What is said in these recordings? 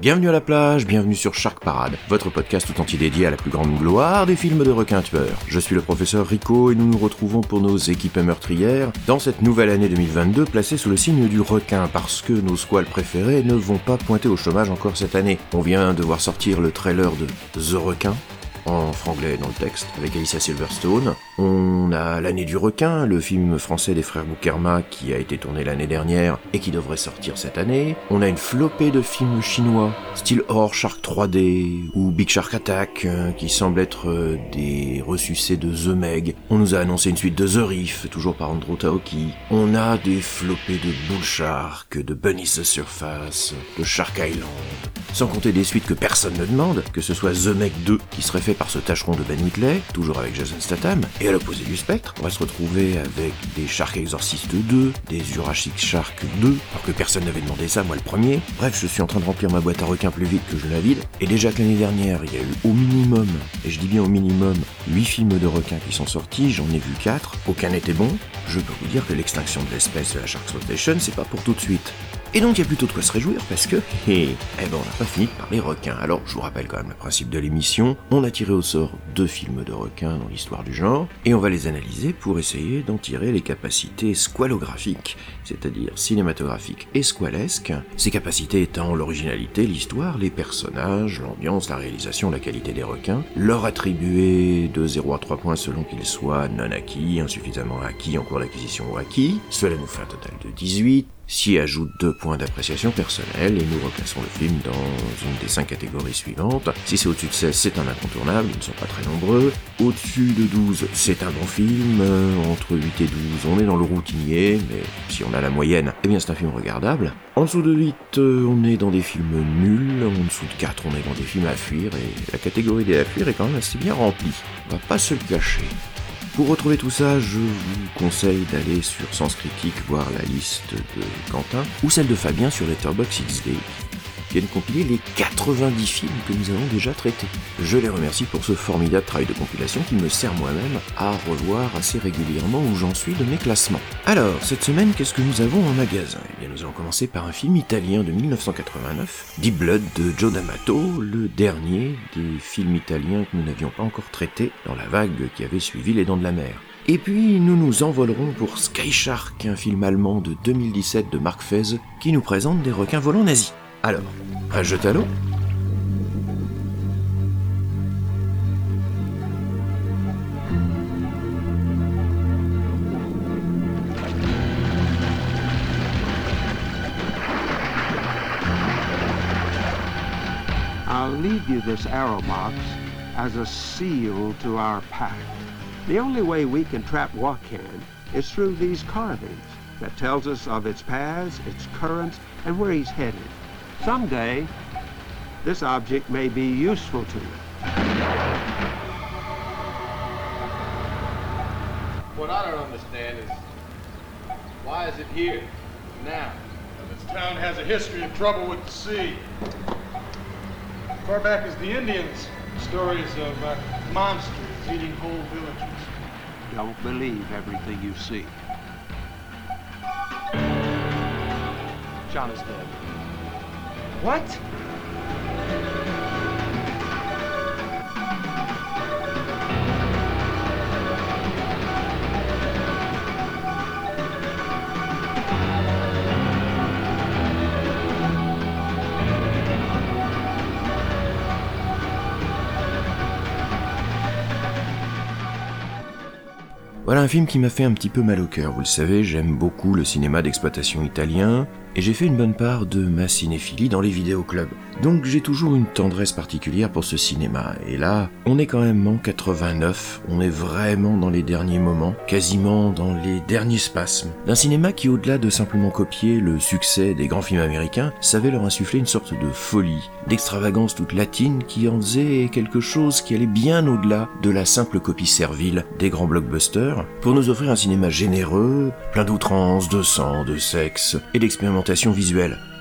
Bienvenue à la plage, bienvenue sur Shark Parade, votre podcast tout entier dédié à la plus grande gloire des films de requins tueurs. Je suis le professeur Rico et nous nous retrouvons pour nos équipes meurtrières dans cette nouvelle année 2022 placée sous le signe du requin parce que nos squales préférés ne vont pas pointer au chômage encore cette année. On vient de voir sortir le trailer de The Requin, en franglais dans le texte, avec Alicia Silverstone. On a L'année du requin, le film français des frères Boukerma qui a été tourné l'année dernière et qui devrait sortir cette année. On a une flopée de films chinois, style Horror Shark 3D ou Big Shark Attack, euh, qui semblent être euh, des ressucés de The Meg. On nous a annoncé une suite de The Reef, toujours par Andrew Taoki. On a des flopées de Bull Shark, de Bunny's the Surface, de Shark Island. Sans compter des suites que personne ne demande, que ce soit The Meg 2 qui serait fait par ce tâcheron de Ben Whitley, toujours avec Jason Statham, à l'opposé du spectre, on va se retrouver avec des Shark Exorcist 2, des Jurassic Shark 2, alors que personne n'avait demandé ça, moi le premier. Bref, je suis en train de remplir ma boîte à requins plus vite que je la vide, et déjà que l'année dernière, il y a eu au minimum, et je dis bien au minimum, 8 films de requins qui sont sortis, j'en ai vu 4, aucun n'était bon, je peux vous dire que l'extinction de l'espèce de la Shark Exploitation, c'est pas pour tout de suite. Et donc il y a plutôt de quoi se réjouir parce que, hé, eh ben on n'a pas fini de parler requins. Alors je vous rappelle quand même le principe de l'émission, on a tiré au sort deux films de requins dans l'histoire du genre, et on va les analyser pour essayer d'en tirer les capacités squalographiques, c'est-à-dire cinématographiques et squalesques, ces capacités étant l'originalité, l'histoire, les personnages, l'ambiance, la réalisation, la qualité des requins, leur attribuer de 0 à 3 points selon qu'ils soient non acquis, insuffisamment acquis, en cours d'acquisition ou acquis, cela nous fait un total de 18, s'y ajoute deux points d'appréciation personnelle et nous replaçons le film dans une des cinq catégories suivantes. Si c'est au-dessus de 16, c'est un incontournable, ils ne sont pas très nombreux. Au-dessus de 12, c'est un bon film. Euh, Entre 8 et 12, on est dans le routinier, mais si on a la moyenne, eh bien c'est un film regardable. En dessous de 8, euh, on est dans des films nuls. En dessous de 4, on est dans des films à fuir et la catégorie des à fuir est quand même assez bien remplie. On va pas se le cacher. Pour retrouver tout ça, je vous conseille d'aller sur Sens Critique voir la liste de Quentin ou celle de Fabien sur Letterboxd XD qui viennent compiler les 90 films que nous avons déjà traités. Je les remercie pour ce formidable travail de compilation qui me sert moi-même à revoir assez régulièrement où j'en suis de mes classements. Alors, cette semaine, qu'est-ce que nous avons en magasin? Eh bien, nous allons commencer par un film italien de 1989, Deep Blood de Joe D'Amato, le dernier des films italiens que nous n'avions pas encore traités dans la vague qui avait suivi Les Dents de la Mer. Et puis nous nous envolerons pour Sky Shark, un film allemand de 2017 de Mark Fez qui nous présente des requins volants nazis. Alors, un jeu à l'eau I'll leave you this arrow box as a seal to our pact. The only way we can trap Wakan is through these carvings that tells us of its paths, its currents, and where he's headed. Someday, this object may be useful to you. What I don't understand is why is it here now? This town has a history of trouble with the sea. Far back as the Indians, stories of uh, monsters eating whole villages. Don't believe everything you see. John is dead. What? Voilà un film qui m'a fait un petit peu mal au cœur. Vous le savez, j'aime beaucoup le cinéma d'exploitation italien, et j'ai fait une bonne part de ma cinéphilie dans les vidéoclubs. Donc j'ai toujours une tendresse particulière pour ce cinéma. Et là, on est quand même en 89, on est vraiment dans les derniers moments, quasiment dans les derniers spasmes, d'un cinéma qui, au-delà de simplement copier le succès des grands films américains, savait leur insuffler une sorte de folie, d'extravagance toute latine qui en faisait quelque chose qui allait bien au-delà de la simple copie servile des grands blockbusters, pour nous offrir un cinéma généreux, plein d'outrance, de sang, de sexe et d'expérimentation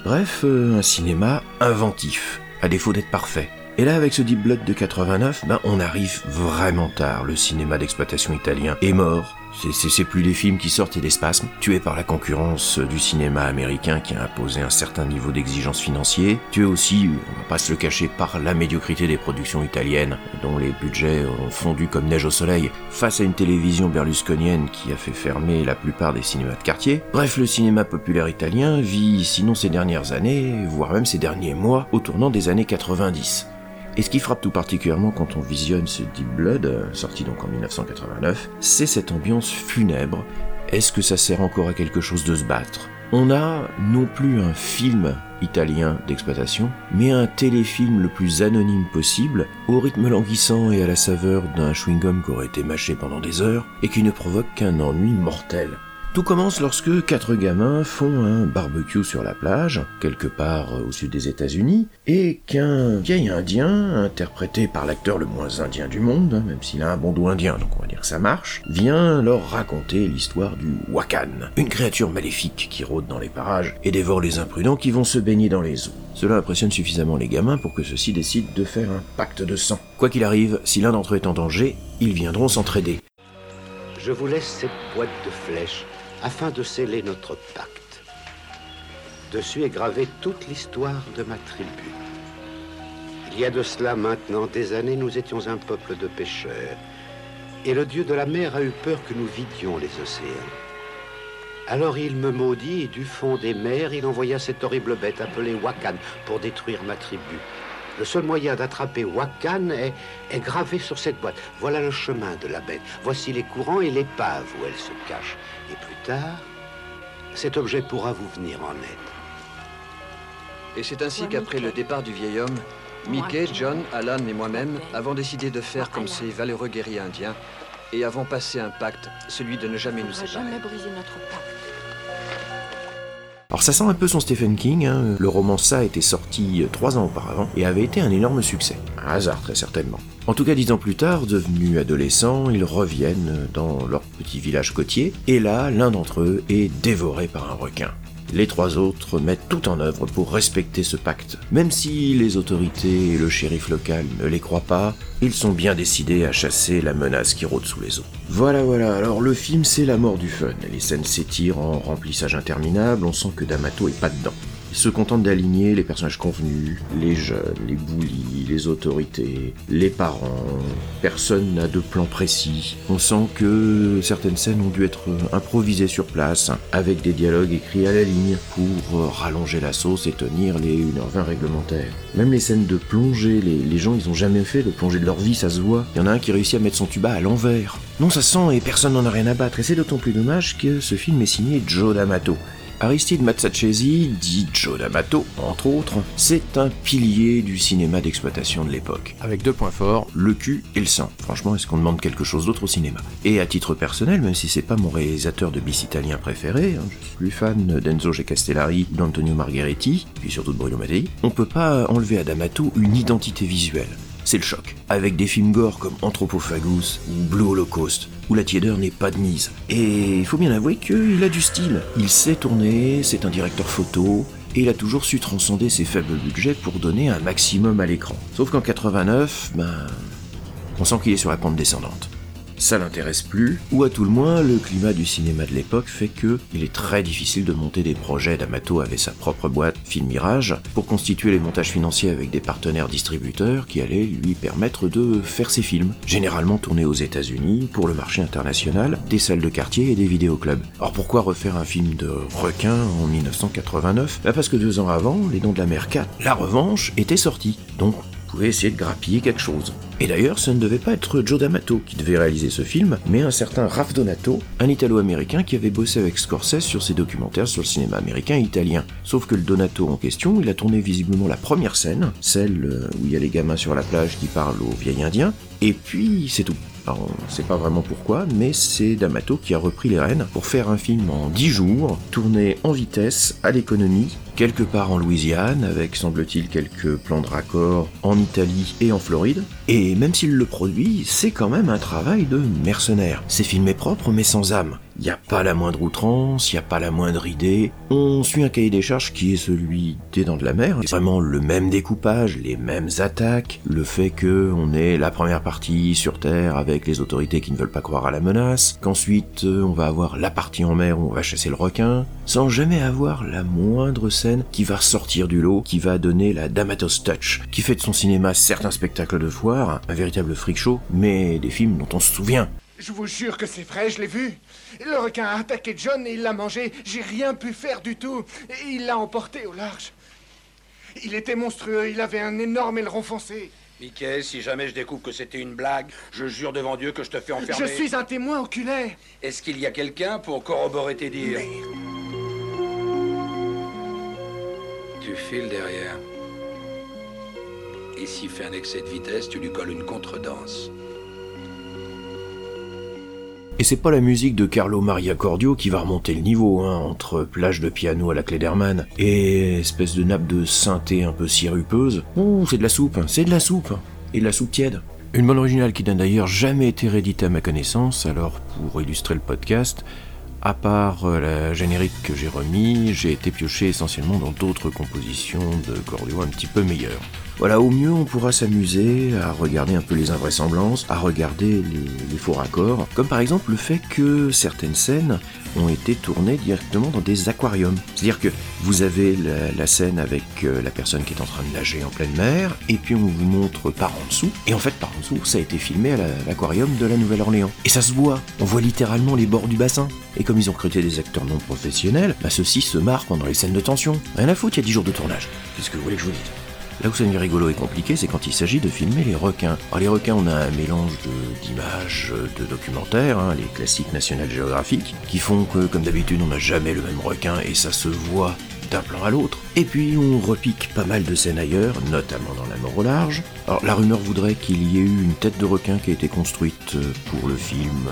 Bref, euh, un cinéma inventif, à défaut d'être parfait. Et là, avec ce Deep Blood de 89, ben, on arrive vraiment tard. Le cinéma d'exploitation italien est mort. C'est plus des films qui sortent et des spasmes, tués par la concurrence du cinéma américain qui a imposé un certain niveau d'exigence financier, tués aussi, on va pas se le cacher, par la médiocrité des productions italiennes, dont les budgets ont fondu comme neige au soleil, face à une télévision berlusconienne qui a fait fermer la plupart des cinémas de quartier. Bref, le cinéma populaire italien vit, sinon ces dernières années, voire même ces derniers mois, au tournant des années 90. Et ce qui frappe tout particulièrement quand on visionne ce Deep Blood, euh, sorti donc en 1989, c'est cette ambiance funèbre. Est-ce que ça sert encore à quelque chose de se battre? On a non plus un film italien d'exploitation, mais un téléfilm le plus anonyme possible, au rythme languissant et à la saveur d'un chewing-gum qui aurait été mâché pendant des heures, et qui ne provoque qu'un ennui mortel. Tout commence lorsque quatre gamins font un barbecue sur la plage, quelque part au sud des États-Unis, et qu'un vieil indien, interprété par l'acteur le moins indien du monde, hein, même s'il a un bon dos indien, donc on va dire que ça marche, vient leur raconter l'histoire du Wakan, une créature maléfique qui rôde dans les parages et dévore les imprudents qui vont se baigner dans les eaux. Cela impressionne suffisamment les gamins pour que ceux-ci décident de faire un pacte de sang. Quoi qu'il arrive, si l'un d'entre eux est en danger, ils viendront s'entraider. Je vous laisse cette boîte de flèches afin de sceller notre pacte. Dessus est gravée toute l'histoire de ma tribu. Il y a de cela maintenant des années, nous étions un peuple de pêcheurs. Et le dieu de la mer a eu peur que nous vidions les océans. Alors il me maudit et du fond des mers, il envoya cette horrible bête appelée Wakan pour détruire ma tribu. Le seul moyen d'attraper Wakan est, est gravé sur cette boîte. Voilà le chemin de la bête. Voici les courants et l'épave où elle se cache. Et plus tard, cet objet pourra vous venir en aide. Et c'est ainsi qu'après le départ du vieil homme, Mickey, John, Alan et moi-même avons décidé de faire comme ces valeureux guerriers indiens et avons passé un pacte, celui de ne jamais nous séparer. jamais briser notre pacte. Alors ça sent un peu son Stephen King, hein. le roman Ça était sorti euh, trois ans auparavant et avait été un énorme succès. Un hasard très certainement. En tout cas dix ans plus tard, devenus adolescents, ils reviennent dans leur petit village côtier et là l'un d'entre eux est dévoré par un requin. Les trois autres mettent tout en œuvre pour respecter ce pacte. Même si les autorités et le shérif local ne les croient pas, ils sont bien décidés à chasser la menace qui rôde sous les eaux. Voilà, voilà, alors le film c'est la mort du fun. Les scènes s'étirent en remplissage interminable, on sent que D'Amato est pas dedans. Il se contente d'aligner les personnages convenus, les jeunes, les boulis, les autorités, les parents. Personne n'a de plan précis. On sent que certaines scènes ont dû être improvisées sur place, avec des dialogues écrits à la ligne pour rallonger la sauce et tenir les 1h20 réglementaires. Même les scènes de plongée, les, les gens ils ont jamais fait de plongée de leur vie, ça se voit. Il y en a un qui réussit à mettre son tuba à l'envers. Non, ça sent et personne n'en a rien à battre. Et c'est d'autant plus dommage que ce film est signé Joe D'Amato. Aristide Matsachesi, dit Joe D'Amato, entre autres, c'est un pilier du cinéma d'exploitation de l'époque. Avec deux points forts, le cul et le sang. Franchement, est-ce qu'on demande quelque chose d'autre au cinéma? Et à titre personnel, même si c'est pas mon réalisateur de bis italien préféré, hein, je suis plus fan d'Enzo G. Castellari d'Antonio Margheriti, puis surtout de Bruno Mattei, on peut pas enlever à D'Amato une identité visuelle c'est le choc. Avec des films gore comme Anthropophagus ou Blue Holocaust, où la tiédeur n'est pas de mise. Et il faut bien avouer qu'il a du style. Il sait tourner, c'est un directeur photo, et il a toujours su transcender ses faibles budgets pour donner un maximum à l'écran. Sauf qu'en 89, ben, on sent qu'il est sur la pente descendante ça l'intéresse plus, ou à tout le moins le climat du cinéma de l'époque fait que il est très difficile de monter des projets. D'Amato avait sa propre boîte Film Mirage pour constituer les montages financiers avec des partenaires distributeurs qui allaient lui permettre de faire ses films, généralement tournés aux États-Unis pour le marché international, des salles de quartier et des vidéoclubs. Alors pourquoi refaire un film de requin en 1989 bah Parce que deux ans avant, Les Dons de la Mer 4, La Revanche, était sorti. Donc pouvait essayer de grappiller quelque chose. Et d'ailleurs, ce ne devait pas être Joe D'Amato qui devait réaliser ce film, mais un certain Ralph Donato, un italo-américain qui avait bossé avec Scorsese sur ses documentaires sur le cinéma américain et italien. Sauf que le Donato en question, il a tourné visiblement la première scène, celle euh, où il y a les gamins sur la plage qui parlent aux vieilles indiens, et puis c'est tout. Alors, on sait pas vraiment pourquoi, mais c'est D'Amato qui a repris les rênes pour faire un film en 10 jours, tourné en vitesse, à l'économie, quelque part en Louisiane, avec semble-t-il quelques plans de raccord en Italie et en Floride. Et même s'il le produit, c'est quand même un travail de mercenaire. C'est filmé propre mais sans âme. Il n'y a pas la moindre outrance, il n'y a pas la moindre idée. On suit un cahier des charges qui est celui des Dents de la Mer. C'est vraiment le même découpage, les mêmes attaques, le fait que on ait la première partie sur Terre avec les autorités qui ne veulent pas croire à la menace, qu'ensuite euh, on va avoir la partie en mer où on va chasser le requin, sans jamais avoir la moindre scène qui va sortir du lot, qui va donner la D'Amato's Touch, qui fait de son cinéma certains spectacles de foire, un véritable freak show, mais des films dont on se souvient. Je vous jure que c'est vrai, je l'ai vu. Le requin a attaqué John et il l'a mangé. J'ai rien pu faire du tout. Et il l'a emporté au large. Il était monstrueux, il avait un énorme aileron foncé. Mickey, si jamais je découvre que c'était une blague, je jure devant Dieu que je te fais enfermer. Je suis un témoin oculaire. Est-ce qu'il y a quelqu'un pour corroborer tes dires Tu files derrière. Et s'il fait un excès de vitesse, tu lui colles une contredanse. Et c'est pas la musique de Carlo Maria Cordio qui va remonter le niveau, hein, entre plage de piano à la Klederman et espèce de nappe de synthé un peu sirupeuse. Ouh, c'est de la soupe, c'est de la soupe, et de la soupe tiède. Une bonne originale qui n'a d'ailleurs jamais été rééditée à ma connaissance, alors pour illustrer le podcast, à part euh, la générique que j'ai remis, j'ai été pioché essentiellement dans d'autres compositions de Cordio un petit peu meilleures. Voilà, au mieux on pourra s'amuser à regarder un peu les invraisemblances, à regarder les, faux raccords, comme par exemple le fait que certaines scènes ont été tournées directement dans des aquariums. C'est-à-dire que vous avez la, la, scène avec euh, la personne qui est en train de nager en pleine mer, et puis on vous montre par en dessous, et en fait par en dessous ça a été filmé à l'aquarium de la Nouvelle-Orléans. Et ça se voit, on voit littéralement les bords du bassin. Et comme ils ont recruté des acteurs non professionnels, bah ceux-ci se marrent pendant les scènes de tension. Rien à foutre, il y a 10 jours de tournage. Qu'est-ce que vous voulez que je vous dise? Là où ça devient rigolo et compliqué, c'est quand il s'agit de filmer les requins. Alors les requins, on a un mélange d'images, de, de, documentaires, hein, les classiques National Geographic, qui font que, comme d'habitude, on n'a jamais le même requin et ça se voit d'un plan à l'autre. Et puis on repique pas mal de scènes ailleurs, notamment dans la mort au large. Alors la rumeur voudrait qu'il y ait eu une tête de requin qui a été construite pour le film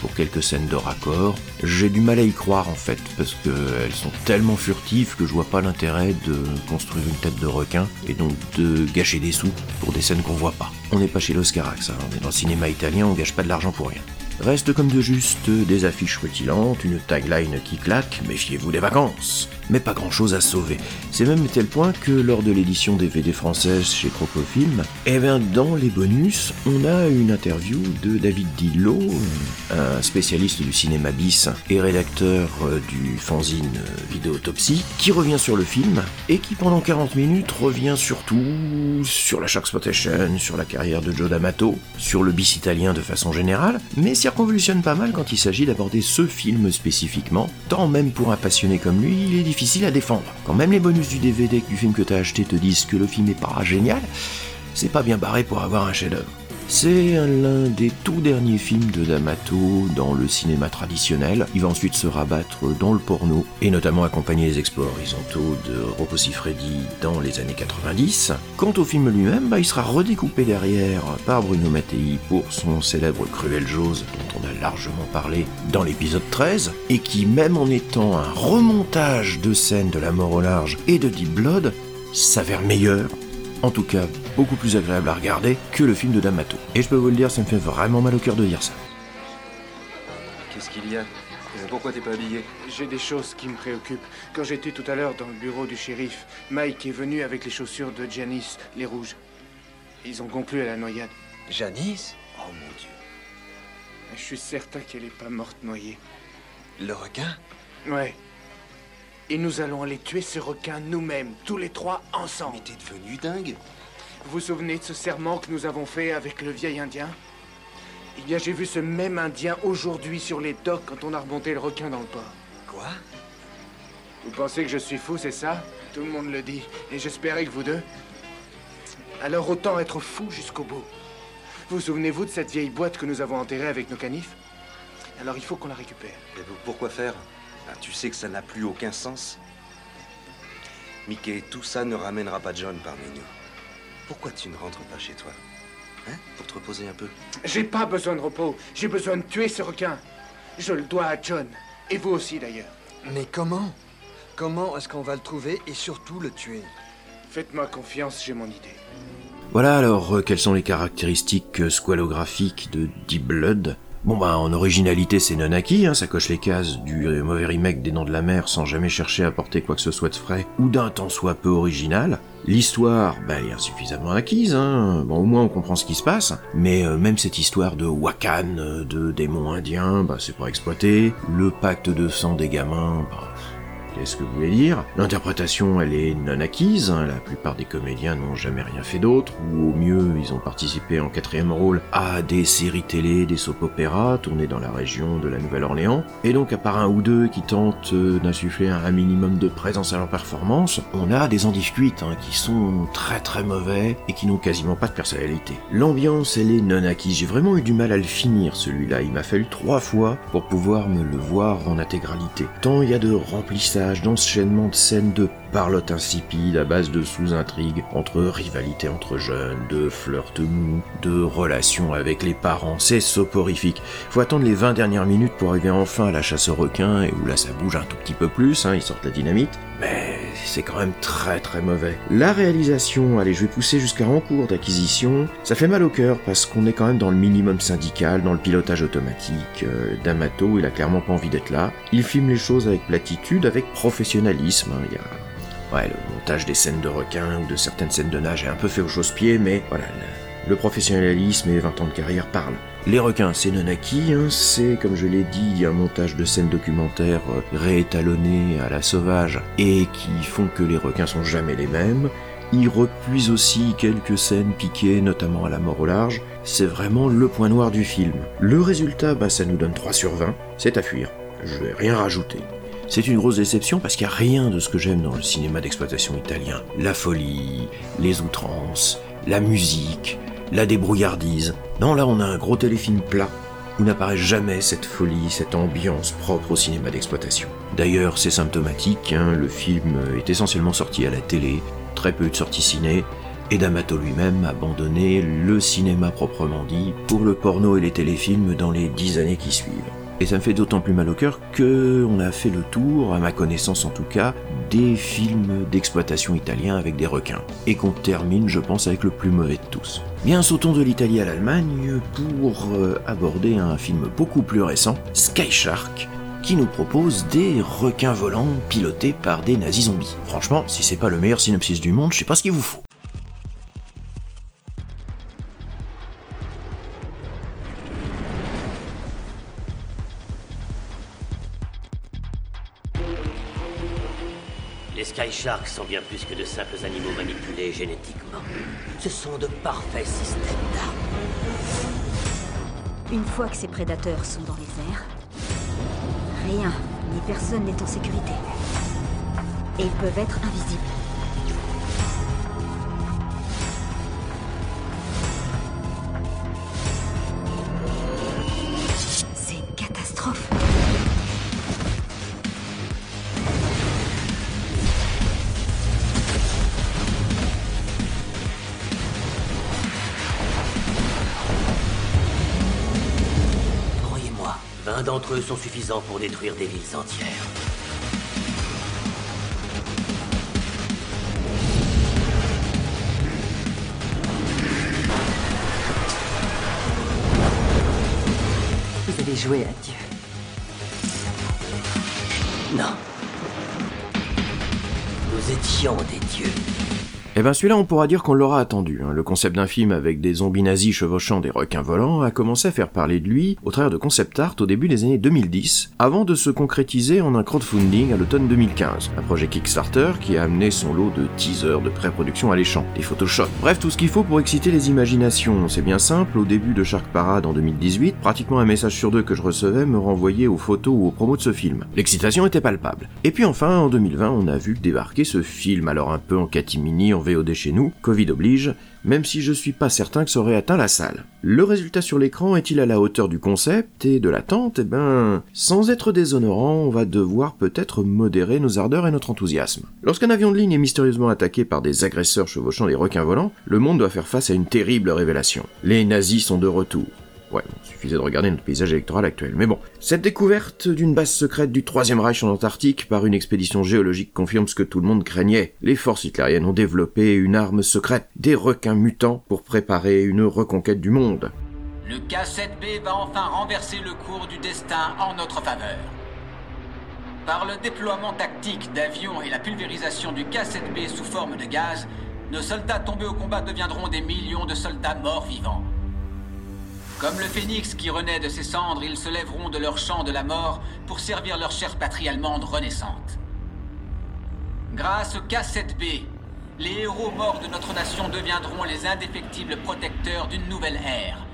pour quelques scènes de raccord. J'ai du mal à y croire en fait, parce qu'elles sont tellement furtives que je vois pas l'intérêt de construire une tête de requin et donc de gâcher des sous pour des scènes qu'on voit pas. On n'est pas chez l'Oscarax, hein. on est dans le cinéma italien, on gâche pas de l'argent pour rien. Reste comme de juste des affiches rutilantes, une tagline qui claque, méfiez-vous des vacances. Mais pas grand chose à sauver. C'est même tel point que lors de l'édition DVD française chez Crocofilm, eh bien dans les bonus, on a une interview de David Dillo, un spécialiste du cinéma bis et rédacteur du fanzine Vidéotopsie, qui revient sur le film et qui pendant 40 minutes revient surtout sur la Shark Spotation, sur la carrière de Joe D'Amato, sur le bis italien de façon générale, mais circonvolutionne pas mal quand il s'agit d'aborder ce film spécifiquement, tant même pour un passionné comme lui, il est difficile à défendre. Quand même les bonus du DVD du film que t'as acheté te disent que le film est pas génial, c'est pas bien barré pour avoir un chef-d'œuvre. C'est l'un des tout derniers films de D'Amato dans le cinéma traditionnel. Il va ensuite se rabattre dans le porno, et notamment accompagner les exploits horizontaux de Rocco Siffredi dans les années 90. Quant au film lui-même, bah, il sera redécoupé derrière par Bruno Mattei pour son célèbre Cruel Jaws, dont on a largement parlé dans l'épisode 13, et qui, même en étant un remontage de scènes de la mort au large et de Deep Blood, s'avère meilleur en tout cas beaucoup plus agréable à regarder que le film de D'Amato. Et je peux vous le dire, ça me fait vraiment mal au cœur de dire ça. Qu'est-ce qu'il y a? Pourquoi t'es pas habillé? J'ai des choses qui me préoccupent. Quand j'étais tout à l'heure dans le bureau du shérif, Mike est venu avec les chaussures de Janice, les rouges. Ils ont conclu à la noyade. Janice? Oh mon dieu. Je suis certain qu'elle est pas morte noyée. Le requin? Ouais. Et nous allons aller tuer ce requin nous-mêmes, tous les trois ensemble. Mais t'es devenu dingue Vous vous souvenez de ce serment que nous avons fait avec le vieil indien? Eh bien, j'ai vu ce même indien aujourd'hui sur les docks quand on a remonté le requin dans le port. Quoi? Vous pensez que je suis fou, c'est ça? Tout le monde le dit. Et j'espérais que vous deux... Alors autant être fou jusqu'au bout. Vous souvenez-vous de cette vieille boîte que nous avons enterrée avec nos canifs? Alors il faut qu'on la récupère. Et vous, pourquoi faire? Ah, Tu sais que ça n'a plus aucun sens. Mickey, tout ça ne ramènera pas John parmi nous. Pourquoi tu ne rentres pas chez toi Hein Pour te reposer un peu J'ai pas besoin de repos. J'ai besoin de tuer ce requin. Je le dois à John. Et vous aussi d'ailleurs. Mais comment Comment est-ce qu'on va le trouver et surtout le tuer Faites-moi confiance, j'ai mon idée. Voilà alors, euh, quelles sont les caractéristiques euh, squalographiques de Deep Blood Bon bah en originalité c'est non acquis, hein, ça coche les cases du mauvais remake des Noms de la Mer sans jamais chercher à apporter quoi que ce soit de frais ou d'un tant soit peu original. L'histoire, bah elle est insuffisamment acquise, hein. bon au moins on comprend ce qui se passe, mais euh, même cette histoire de Wakan, euh, de démons indiens, bah c'est pas exploité. Le pacte de sang des gamins, bah Qu'est-ce que vous voulez dire? L'interprétation, elle est non acquise, hein. la plupart des comédiens n'ont jamais rien fait d'autre, ou au mieux, ils ont participé en quatrième rôle à des séries télé, des soap-opéras tournés dans la région de la Nouvelle-Orléans, et donc à part un ou deux qui tentent euh, d'insuffler un, minimum de présence à leur performance, on a des andiscuites hein, qui sont très très mauvais et qui n'ont quasiment pas de personnalité. L'ambiance, elle est non acquise, j'ai vraiment eu du mal à le finir celui-là, il m'a fallu trois fois pour pouvoir me le voir en intégralité. Tant il y a de remplissage d'enchaînement de scènes de parlotte insipide à base de sous-intrigues entre rivalité entre jeunes, de flirts mous, de relations avec les parents, c'est soporifique. Faut attendre les 20 dernières minutes pour arriver enfin à la chasse aux requins et où là ça bouge un tout petit peu plus, hein, ils sortent la dynamite, mais c'est quand même très très mauvais. La réalisation, allez je vais pousser jusqu'à en cours d'acquisition, ça fait mal au cœur parce qu'on est quand même dans le minimum syndical, dans le pilotage automatique. Euh, D'Amato, il a clairement pas envie d'être là. Il filme les choses avec platitude, avec professionnalisme. hein. Il y a le montage des scènes de requins ou de certaines scènes de nage est un peu fait au chausse-pied, mais voilà, le, professionnalisme et 20 ans de carrière parlent. Les requins, c'est non acquis, hein, c'est, comme je l'ai dit, un montage de scènes documentaires euh, réétalonnées à la sauvage et qui font que les requins sont jamais les mêmes. Ils repuisent aussi quelques scènes piquées, notamment à la mort au large. C'est vraiment le point noir du film. Le résultat, bah, ça nous donne 3 sur 20. C'est à fuir. Je vais rien rajouter. C'est une grosse déception parce qu'il n'y a rien de ce que j'aime dans le cinéma d'exploitation italien. La folie, les outrances, la musique, la débrouillardise. Non, là on a un gros téléfilm plat où n'apparaît jamais cette folie, cette ambiance propre au cinéma d'exploitation. D'ailleurs, c'est symptomatique, hein, le film est essentiellement sorti à la télé, très peu de sorties ciné, et D'Amato lui-même a abandonné le cinéma proprement dit pour le porno et les téléfilms dans les dix années qui suivent. Et ça me fait d'autant plus mal au cœur que on a fait le tour, à ma connaissance en tout cas, des films d'exploitation italiens avec des requins. Et qu'on termine, je pense, avec le plus mauvais de tous. Bien, sautons de l'Italie à l'Allemagne pour euh, aborder un film beaucoup plus récent, Sky Shark, qui nous propose des requins volants pilotés par des nazis zombies. Franchement, si c'est pas le meilleur synopsis du monde, je sais pas ce qu'il vous faut. Sky Sharks sont bien plus que de simples animaux manipulés génétiquement. Ce sont de parfaits systèmes d'armes. Une fois que ces prédateurs sont dans les airs, rien ni personne n'est en sécurité. Et ils peuvent être invisibles. Eux sont suffisants pour détruire des villes entières. Vous allez jouer à Eh ben celui-là on pourra dire qu'on l'aura attendu. hein. Le concept d'un film avec des zombies nazis chevauchant des requins volants a commencé à faire parler de lui au travers de concept art au début des années 2010, avant de se concrétiser en un crowdfunding à l'automne 2015. Un projet Kickstarter qui a amené son lot de teasers de pré-production alléchants, des Photoshop, bref tout ce qu'il faut pour exciter les imaginations. C'est bien simple, au début de Shark Parade en 2018, pratiquement un message sur deux que je recevais me renvoyait aux photos ou aux promos de ce film. L'excitation était palpable. Et puis enfin, en 2020, on a vu débarquer ce film, alors un peu en catimini en VOD chez nous, Covid oblige, même si je suis pas certain que ça aurait atteint la salle. Le résultat sur l'écran est-il à la hauteur du concept et de l'attente? Eh ben, sans être déshonorant, on va devoir peut-être modérer nos ardeurs et notre enthousiasme. Lorsqu'un avion de ligne est mystérieusement attaqué par des agresseurs chevauchant des requins volants, le monde doit faire face à une terrible révélation. Les nazis sont de retour. Ouais, suffisait de regarder notre paysage électoral actuel. Mais bon, cette découverte d'une base secrète du Troisième Reich en Antarctique par une expédition géologique confirme ce que tout le monde craignait. Les forces hitlériennes ont développé une arme secrète, des requins mutants, pour préparer une reconquête du monde. Le K-7B va enfin renverser le cours du destin en notre faveur. Par le déploiement tactique d'avions et la pulvérisation du K-7B sous forme de gaz, nos soldats tombés au combat deviendront des millions de soldats morts vivants. Comme le phénix qui renaît de ses cendres, ils se lèveront de leur champ de la mort pour servir leur chère patrie allemande renaissante. Grâce au K-7B, les héros morts de notre nation deviendront les indéfectibles protecteurs d'une nouvelle ère.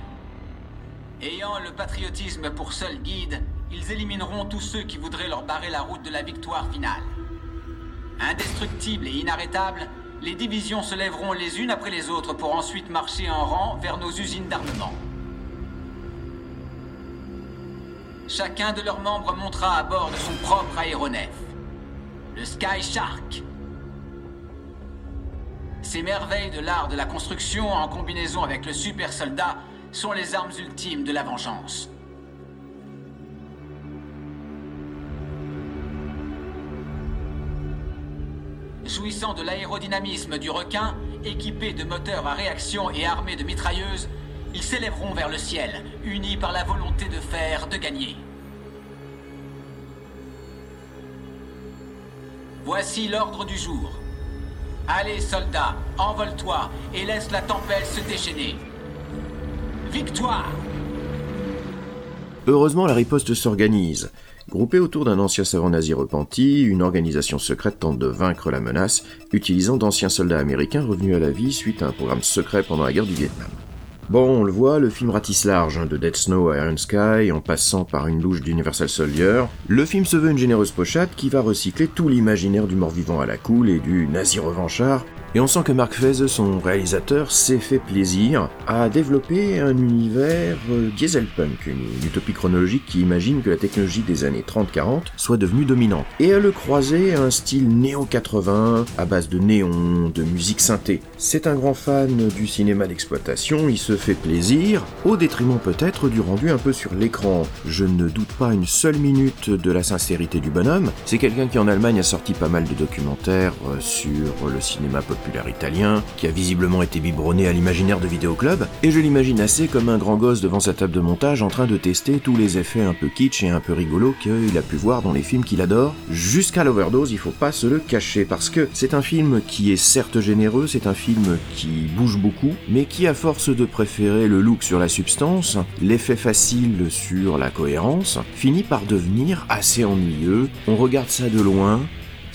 Ayant le patriotisme pour seul guide, ils élimineront tous ceux qui voudraient leur barrer la route de la victoire finale. Indestructibles et inarrêtables, les divisions se lèveront les unes après les autres pour ensuite marcher en rang vers nos usines d'armement. Chacun de leurs membres montera à bord de son propre aéronef, le Sky Shark. Ces merveilles de l'art de la construction en combinaison avec le super soldat sont les armes ultimes de la vengeance. Jouissant de l'aérodynamisme du requin, équipés de moteurs à réaction et armés de mitrailleuses, ils s'élèveront vers le ciel, unis par la volonté de faire, de gagner. Voici l'ordre du jour. Allez, soldats, envole-toi et laisse la tempête se déchaîner. Victoire Heureusement, la riposte s'organise. Groupée autour d'un ancien savant nazi repenti, une organisation secrète tente de vaincre la menace, utilisant d'anciens soldats américains revenus à la vie suite à un programme secret pendant la guerre du Vietnam. Bon, on le voit, le film ratisse large, hein, de Dead Snow à Iron Sky, en passant par une louche d'Universal Soldier. Le film se veut une généreuse pochade qui va recycler tout l'imaginaire du mort-vivant à la cool et du nazi revanchard, et on sent que Mark Fez, son réalisateur, s'est fait plaisir à développer un univers euh, dieselpunk, une utopie chronologique qui imagine que la technologie des années 30-40 soit devenue dominante, et à le croiser à un style néo-80 à base de néon, de musique synthé. C'est un grand fan du cinéma d'exploitation, il se fait plaisir, au détriment peut-être du rendu un peu sur l'écran. Je ne doute pas une seule minute de la sincérité du bonhomme, c'est quelqu'un qui en Allemagne a sorti pas mal de documentaires euh, sur le cinéma populaire italien, qui a visiblement été biberonné à l'imaginaire de Vidéoclub, et je l'imagine assez comme un grand gosse devant sa table de montage en train de tester tous les effets un peu kitsch et un peu rigolos qu'il a pu voir dans les films qu'il adore, jusqu'à l'overdose, il faut pas se le cacher, parce que c'est un film qui est certes généreux, c'est un film qui bouge beaucoup, mais qui à force de préférer le look sur la substance, l'effet facile sur la cohérence, finit par devenir assez ennuyeux, on regarde ça de loin,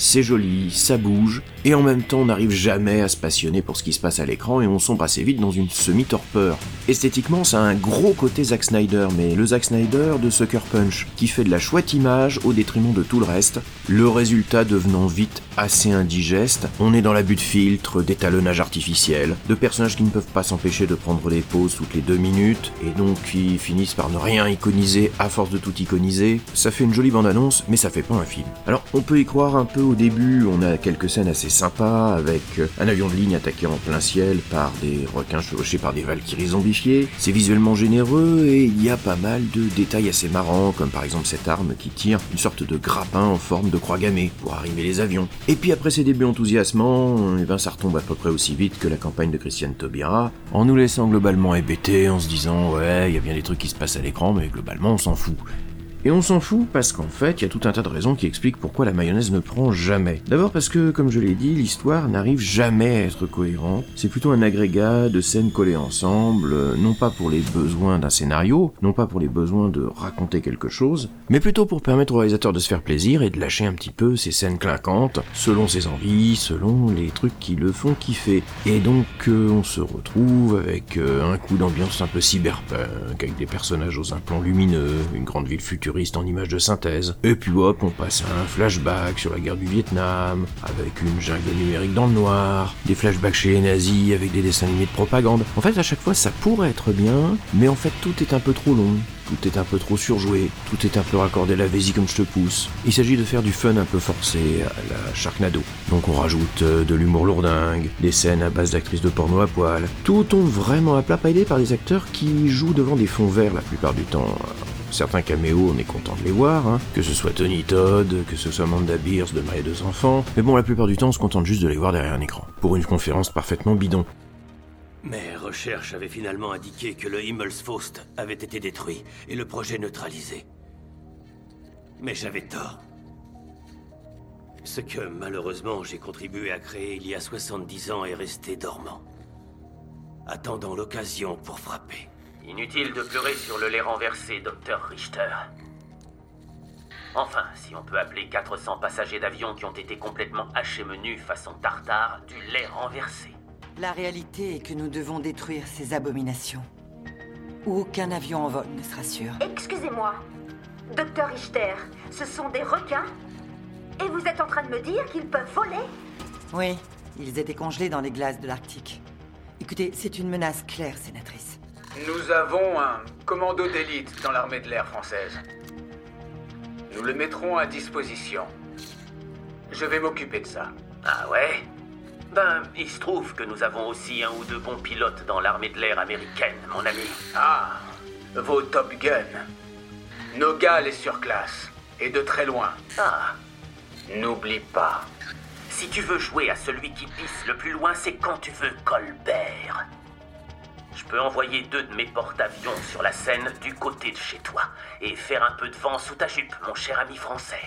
c'est joli, ça bouge, et en même temps on n'arrive jamais à se passionner pour ce qui se passe à l'écran et on sombre assez vite dans une semi-torpeur. Esthétiquement, ça a un gros côté Zack Snyder, mais le Zack Snyder de Sucker Punch, qui fait de la chouette image au détriment de tout le reste, le résultat devenant vite assez indigeste. On est dans l'abus de filtres, d'étalonnage artificiel, de personnages qui ne peuvent pas s'empêcher de prendre des pauses toutes les deux minutes, et donc qui finissent par ne rien iconiser à force de tout iconiser. Ça fait une jolie bande-annonce, mais ça fait pas un film. Alors, on peut y croire un peu au début, on a quelques scènes assez sympa, avec euh, un avion de ligne attaqué en plein ciel par des requins chevauchés par des valkyries zombifiées. C'est visuellement généreux et il y a pas mal de détails assez marrants, comme par exemple cette arme qui tire une sorte de grappin en forme de croix gammée pour arriver les avions. Et puis après ces débuts enthousiasmants, eh ben ça retombe à peu près aussi vite que la campagne de Christiane Taubira, en nous laissant globalement hébétés, en se disant ouais, il y a bien des trucs qui se passent à l'écran, mais globalement on s'en fout. Et on s'en fout parce qu'en fait, il y a tout un tas de raisons qui expliquent pourquoi la mayonnaise ne prend jamais. D'abord parce que, comme je l'ai dit, l'histoire n'arrive jamais à être cohérente. C'est plutôt un agrégat de scènes collées ensemble, euh, non pas pour les besoins d'un scénario, non pas pour les besoins de raconter quelque chose, mais plutôt pour permettre au réalisateur de se faire plaisir et de lâcher un petit peu ces scènes clinquantes, selon ses envies, selon les trucs qui le font kiffer. Et donc, euh, on se retrouve avec euh, un coup d'ambiance un peu cyberpunk, avec des personnages aux implants lumineux, une grande ville futuriste en images de synthèse. Et puis hop, on passe à un flashback sur la guerre du Vietnam, avec une jungle numérique dans le noir, des flashbacks chez les nazis avec des dessins animés de propagande. En fait, à chaque fois, ça pourrait être bien, mais en fait, tout est un peu trop long. Tout est un peu trop surjoué, tout est un peu raccordé la vas comme je te pousse. Il s'agit de faire du fun un peu forcé à la Sharknado. Donc on rajoute euh, de l'humour lourdingue, des scènes à base d'actrices de porno à poil. Tout tombe vraiment à plat, aidé par des acteurs qui jouent devant des fonds verts la plupart du temps. Certains caméos, on est content de les voir, hein. que ce soit Tony Todd, que ce soit Amanda Beers de Marie deux enfants, mais bon, la plupart du temps, on se contente juste de les voir derrière un écran, pour une conférence parfaitement bidon. Mes recherches avaient finalement indiqué que le Himmelsfaust avait été détruit et le projet neutralisé. Mais j'avais tort. Ce que, malheureusement, j'ai contribué à créer il y a 70 ans est resté dormant. Attendant l'occasion pour frapper. Inutile de pleurer sur le lait renversé, docteur Richter. Enfin, si on peut appeler 400 passagers d'avion qui ont été complètement hachés menus façon tartare du lait renversé. La réalité est que nous devons détruire ces abominations. Ou aucun avion en vol ne sera sûr. Excusez-moi. Docteur Richter, ce sont des requins? Et vous êtes en train de me dire qu'ils peuvent voler? Oui, ils étaient congelés dans les glaces de l'Arctique. Écoutez, c'est une menace claire, sénatrice. Nous avons un commando d'élite dans l'armée de l'air française. Nous le mettrons à disposition. Je vais m'occuper de ça. Ah ouais? Ben, il se trouve que nous avons aussi un ou deux bons pilotes dans l'armée de l'air américaine, mon ami. Ah, vos Top Gun. Nos gars les surclassent. Et de très loin. Ah. N'oublie pas. Si tu veux jouer à celui qui pisse le plus loin, c'est quand tu veux Colbert. Peux envoyer deux de mes porte-avions sur la scène du côté de chez toi et faire un peu de vent sous ta jupe, mon cher ami français.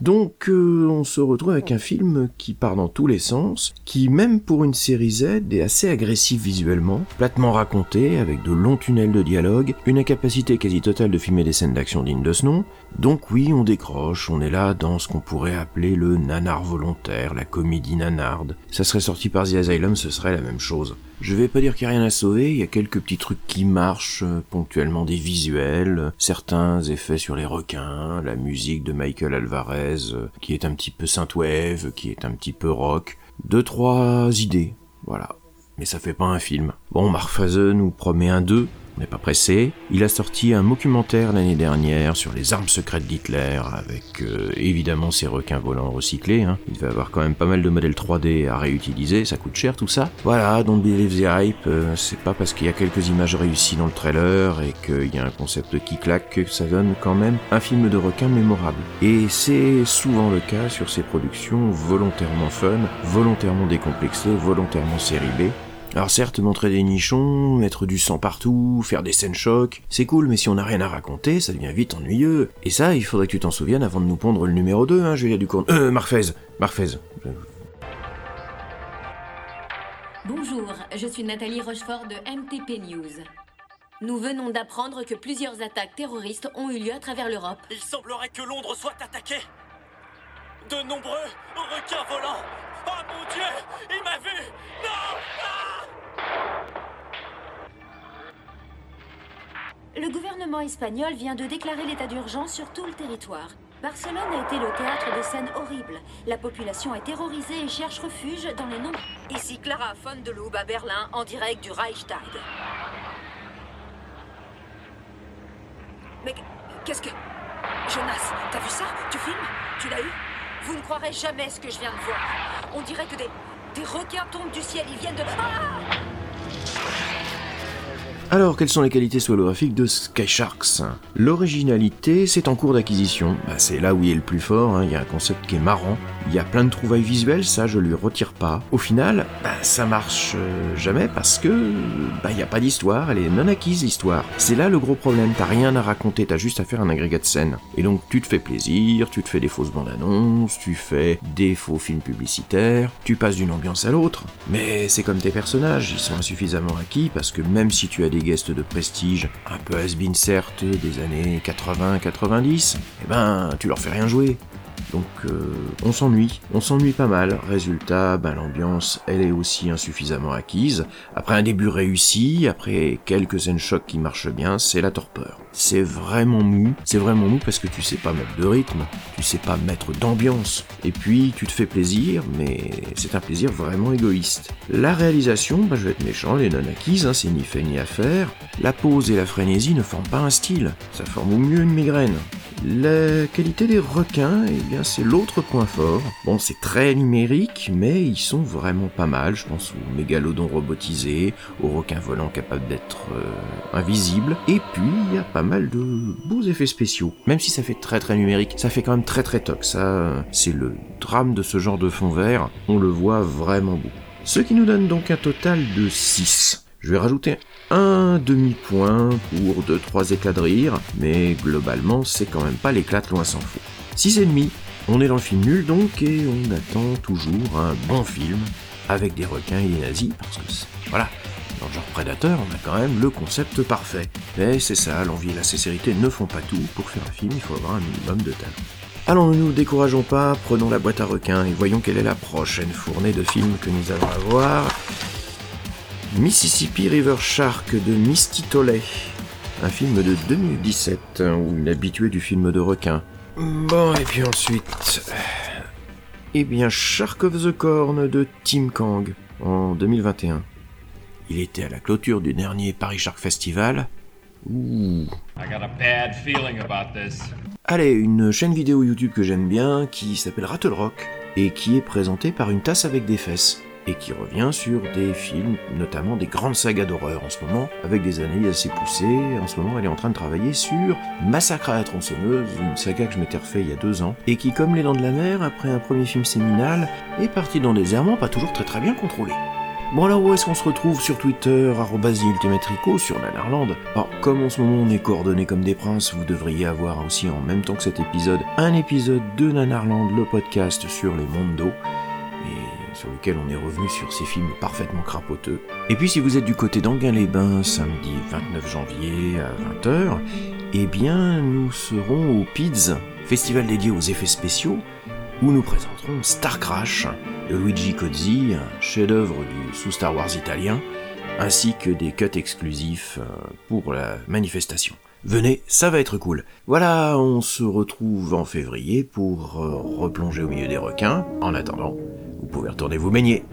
Donc euh, on se retrouve avec un film qui part dans tous les sens, qui même pour une série Z est assez agressif visuellement, platement raconté, avec de longs tunnels de dialogue, une incapacité quasi totale de filmer des scènes d'action dignes de ce nom. Donc oui, on décroche, on est là dans ce qu'on pourrait appeler le nanar volontaire, la comédie nanarde. Ça serait sorti par The Asylum, ce serait la même chose. Je vais pas dire qu'il n'y a rien à sauver, il y a quelques petits trucs qui marchent, euh, ponctuellement des visuels, certains effets sur les requins, la musique de Michael Alvarez, euh, qui est un petit peu synthwave, qui est un petit peu rock, deux trois idées, voilà. Mais ça fait pas un film. Bon, Mark nous promet un 2, n'est pas pressé. Il a sorti un documentaire l'année dernière sur les armes secrètes d'Hitler, avec euh, évidemment ses requins volants recyclés. Hein. Il va avoir quand même pas mal de modèles 3D à réutiliser, ça coûte cher tout ça. Voilà, don't believe the hype, euh, c'est pas parce qu'il y a quelques images réussies dans le trailer et qu'il y a un concept qui claque que ça donne quand même un film de requin mémorable. Et c'est souvent le cas sur ces productions volontairement fun, volontairement décomplexées, volontairement série B. Alors certes, montrer des nichons, mettre du sang partout, faire des scènes chocs, c'est cool, mais si on n'a rien à raconter, ça devient vite ennuyeux. Et ça, il faudrait que tu t'en souviennes avant de nous pondre le numéro 2, hein, Julia Ducourne. Euh, Marfez, Marfez. Bonjour, je suis Nathalie Rochefort de MTP News. Nous venons d'apprendre que plusieurs attaques terroristes ont eu lieu à travers l'Europe. Il semblerait que Londres soit attaqué. De nombreux requins volants. Oh mon dieu, il m'a vu Non Le gouvernement espagnol vient de déclarer l'état d'urgence sur tout le territoire. Barcelone a été le théâtre de scènes horribles. La population est terrorisée et cherche refuge dans les noms. Ici Clara von de Loub à Berlin, en direct du Reichstag. Mais qu'est-ce que... Jonas, t'as vu ça? Tu filmes? Tu l'as eu? Vous ne croirez jamais ce que je viens de voir. On dirait que des... Requins tombent du ciel, ils viennent de... Ah alors, quelles sont les qualités swallographiques de Sky Sharks L'originalité, c'est en cours d'acquisition. Bah, c'est là où il est le plus fort, hein. il y a un concept qui est marrant. Il y a plein de trouvailles visuelles, ça je lui retire pas. Au final, bah, ça marche euh, jamais parce que il n'y a pas d'histoire, elle est non acquise l'histoire. C'est là le gros problème, t'as rien à raconter, t'as juste à faire un agrégat de scène. Et donc tu te fais plaisir, tu te fais des fausses bandes annonces, tu fais des faux films publicitaires, tu passes d'une ambiance à l'autre. Mais c'est comme tes personnages, ils sont insuffisamment acquis parce que même si tu as des guests de prestige, un peu has-been certes, des années 80-90, eh ben, tu leur fais rien jouer. Donc euh, on s'ennuie, on s'ennuie pas mal. Résultat, ben, l'ambiance, elle est aussi insuffisamment acquise. Après un début réussi, après quelques scènes chocs qui marchent bien, c'est la torpeur. C'est vraiment mou, c'est vraiment mou parce que tu sais pas mettre de rythme, tu sais pas mettre d'ambiance. Et puis tu te fais plaisir, mais c'est un plaisir vraiment égoïste. La réalisation, ben, je vais être méchant, elle est non acquise, hein, c'est ni fait ni à faire. La pause et la frénésie ne forment pas un style, ça forme au mieux une migraine. La qualité des requins, eh bien c'est l'autre point fort. Bon, c'est très numérique, mais ils sont vraiment pas mal. Je pense aux mégalodons robotisés, aux requins volants capables d'être euh, invisibles. Et puis, il y a pas mal de beaux effets spéciaux. Même si ça fait très très numérique, ça fait quand même très très toc. Ça, c'est le drame de ce genre de fond vert. On le voit vraiment beaucoup. Ce qui nous donne donc un total de 6. Je vais rajouter un demi-point pour 2-3 éclats de rire, mais globalement, c'est quand même pas l'éclat loin s'en faut. 6,5, on est dans le film nul donc, et on attend toujours un bon film avec des requins et des nazis, parce que voilà, dans le genre Predator, on a quand même le concept parfait. Mais c'est ça, l'envie et la sincérité ne font pas tout. Pour faire un film, il faut avoir un minimum de talent. Allons, ne nous décourageons pas, prenons la boîte à requins et voyons quelle est la prochaine fournée de films que nous allons avoir. Mississippi River Shark de Misty Tolley, un film de 2017, où une habituée du film de requin. Bon, et puis ensuite... Eh bien, Shark of the Corn de Tim Kang, en 2021. Il était à la clôture du dernier Paris Shark Festival. Ouh. I got a bad feeling about this. Allez, une chaîne vidéo YouTube que j'aime bien, qui s'appelle Rattle Rock, et qui est présentée par une tasse avec des fesses et qui revient sur des films, notamment des grandes sagas d'horreur en ce moment, avec des analyses assez poussées. En ce moment, elle est en train de travailler sur Massacre à la tronçonneuse, une saga que je m'étais refait il y a deux ans, et qui, comme Les Dents de la Mer, après un premier film séminal, est parti dans des errements pas toujours très très bien contrôlés. Bon alors où est-ce qu'on se retrouve sur Twitter, @ultimatrico sur Nanarland Alors comme en ce moment on est coordonnés comme des princes, vous devriez avoir aussi en même temps que cet épisode un épisode de Nanarland, le podcast sur les mondes d'eau sur lequel on est revenu sur ces films parfaitement crapoteux. Et puis si vous êtes du côté d'Anguin-les-Bains, samedi 29 janvier à 20h, eh bien nous serons au PIDS, festival dédié aux effets spéciaux, où nous présenterons Star Crash de Luigi Cozzi, chef-d'œuvre du sous-Star Wars italien, ainsi que des cuts exclusifs euh, pour la manifestation. Venez, ça va être cool. Voilà, on se retrouve en février pour euh, replonger au milieu des requins. En attendant, vous pouvez retourner vous baigner.